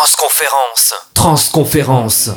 Transconférence. Transconférence.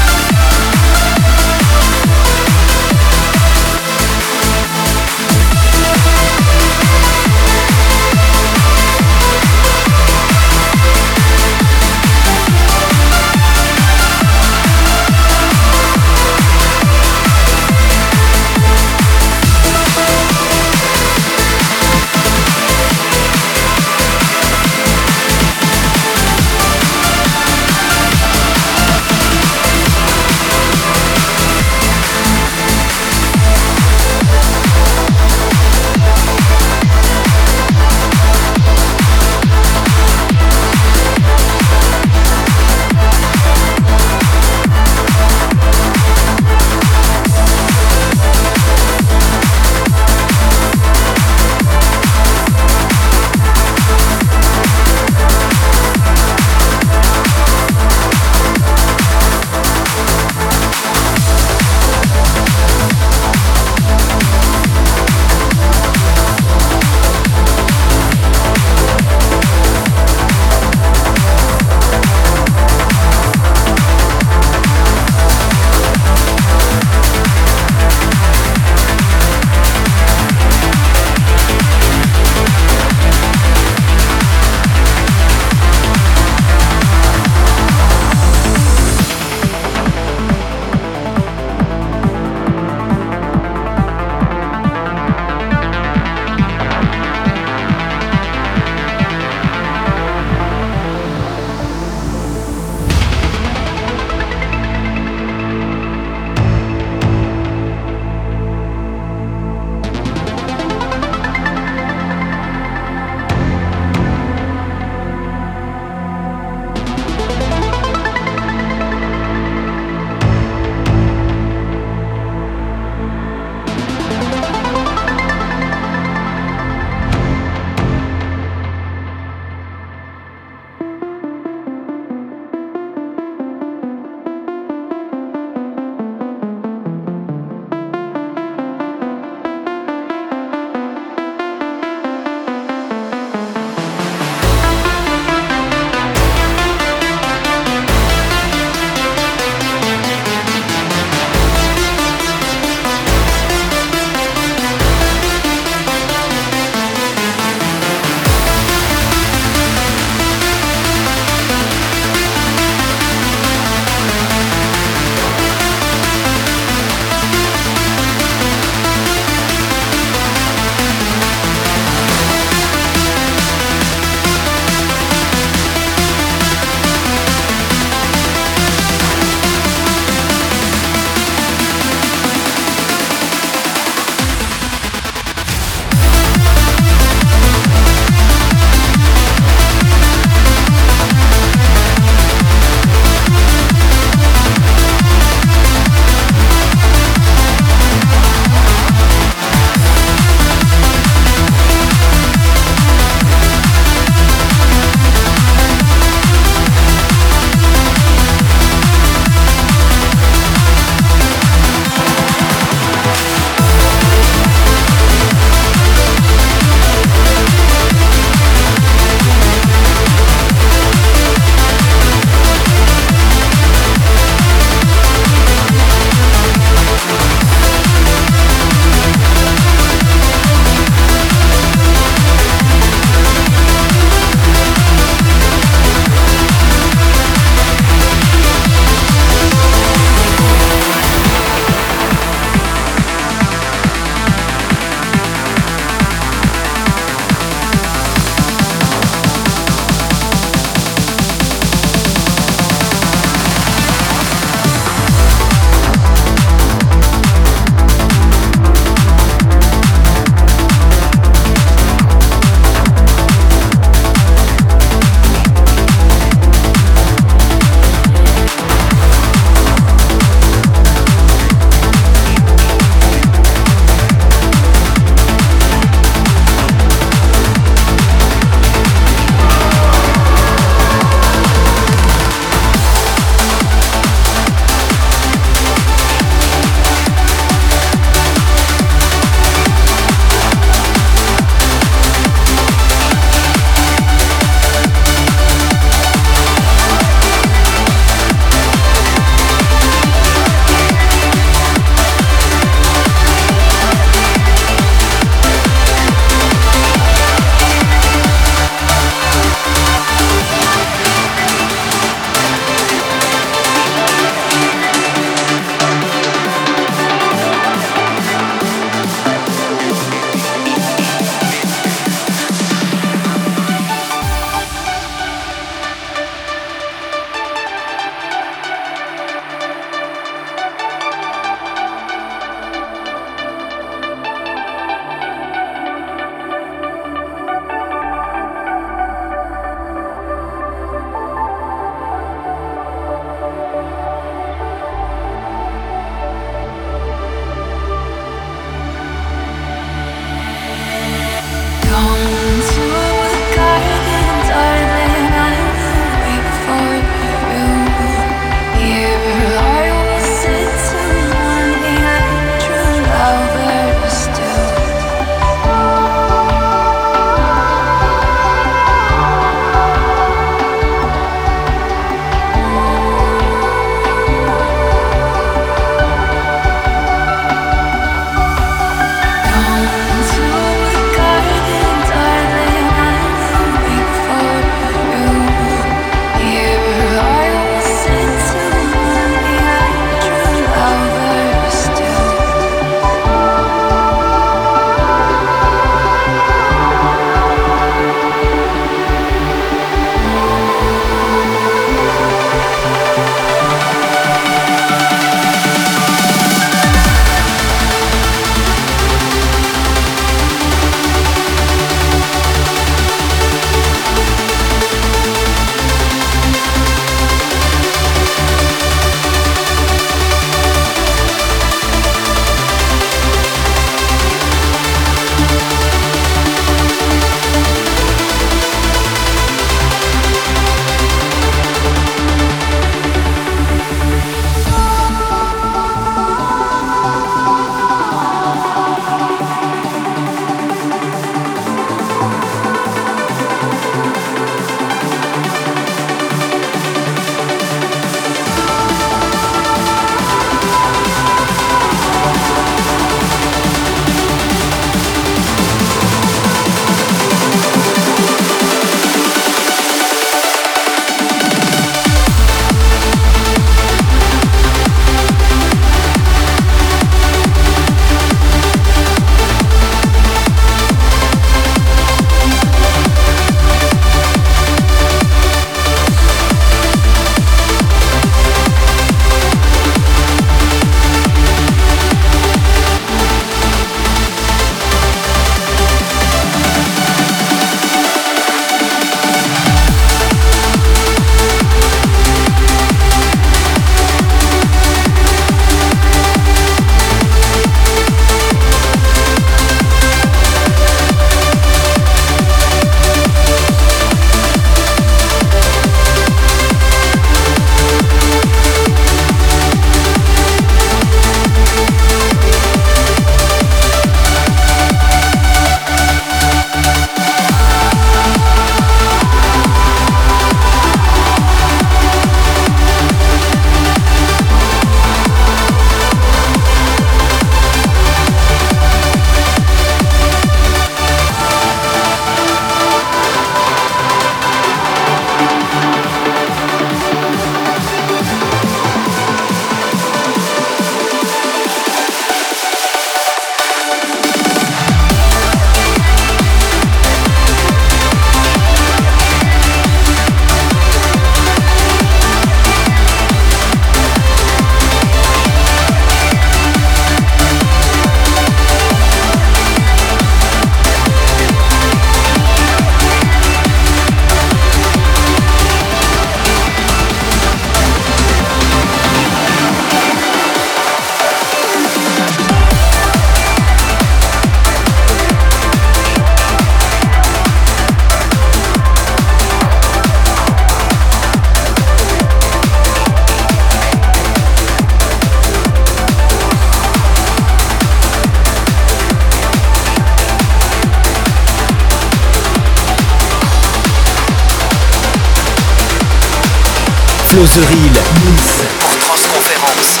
Closeril, Nice pour Transconférence.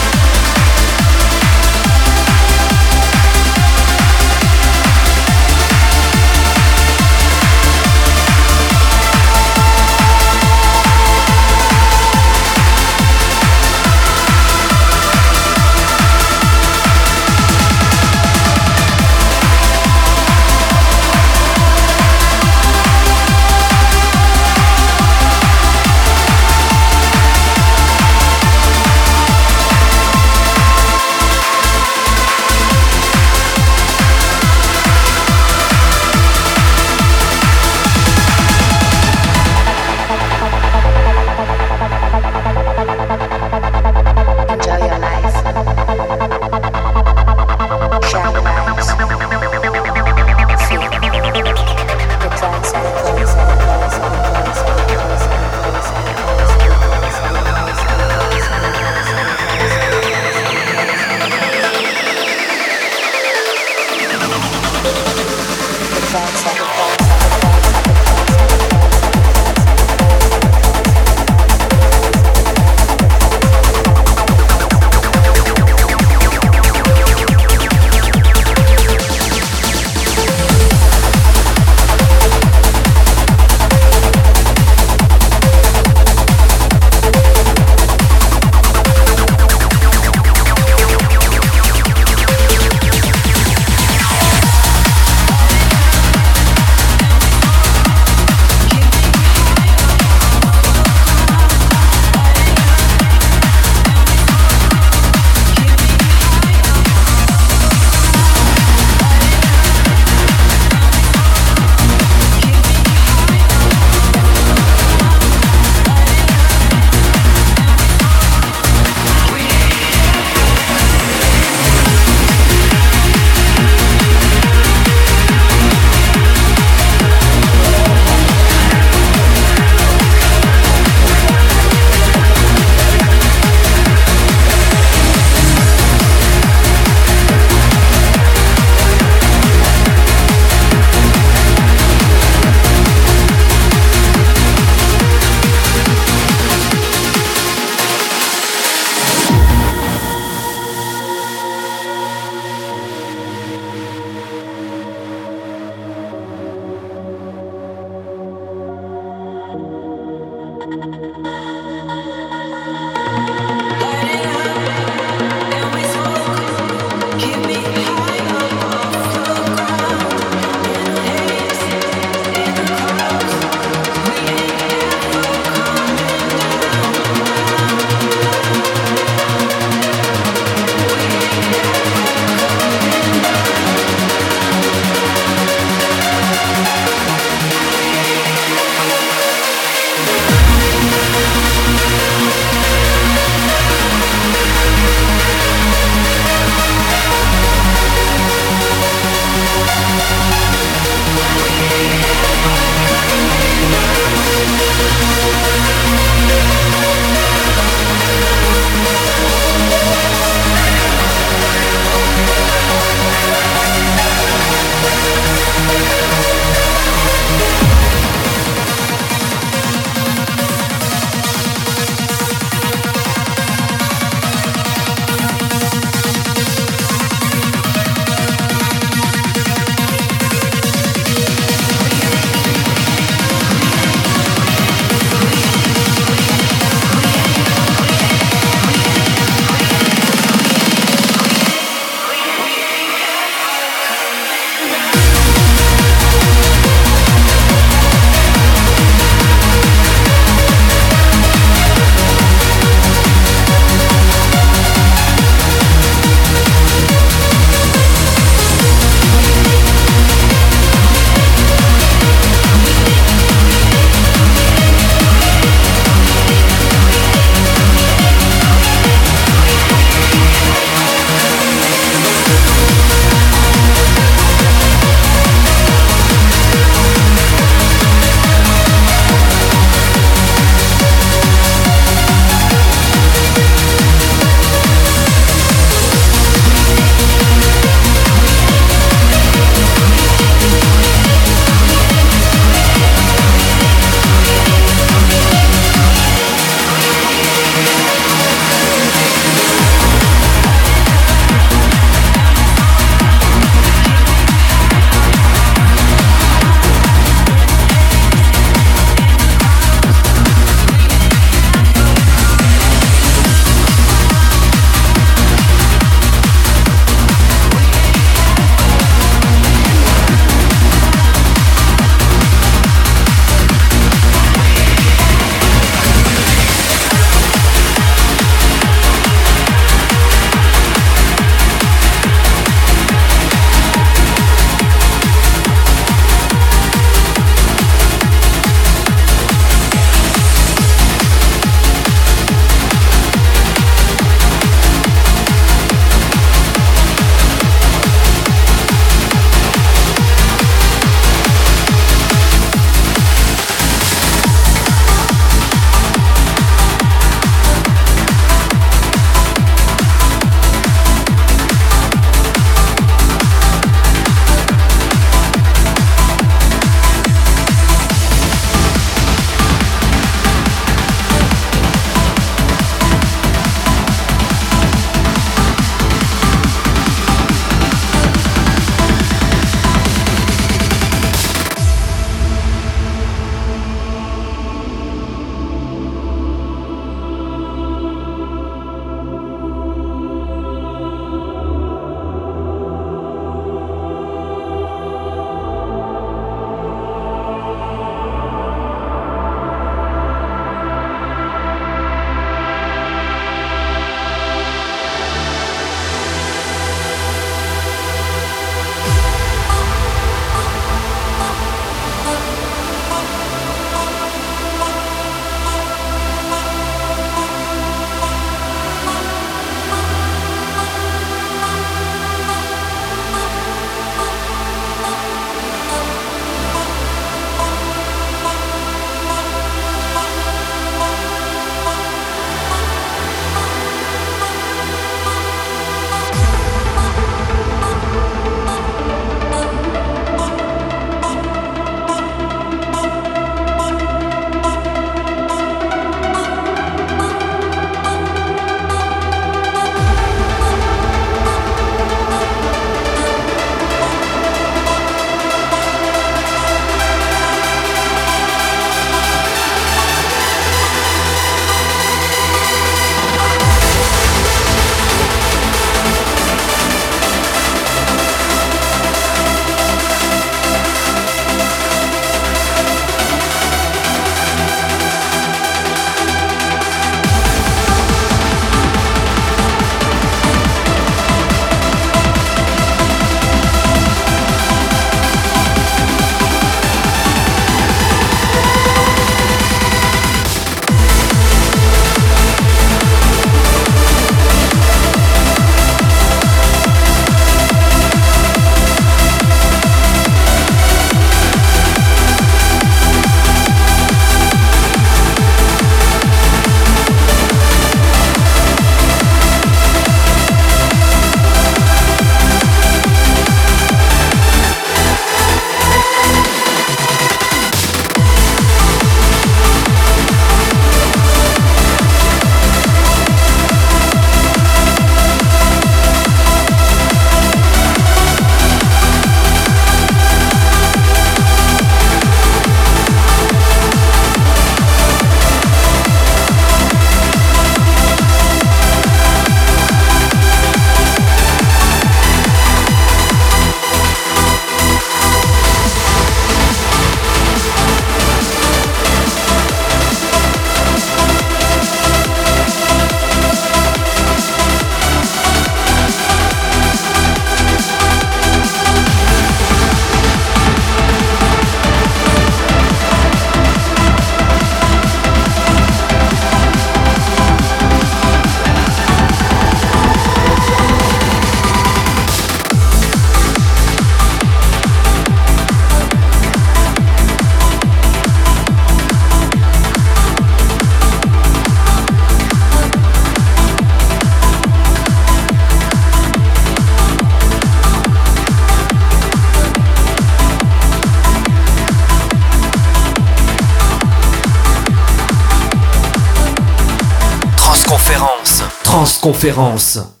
Conférence.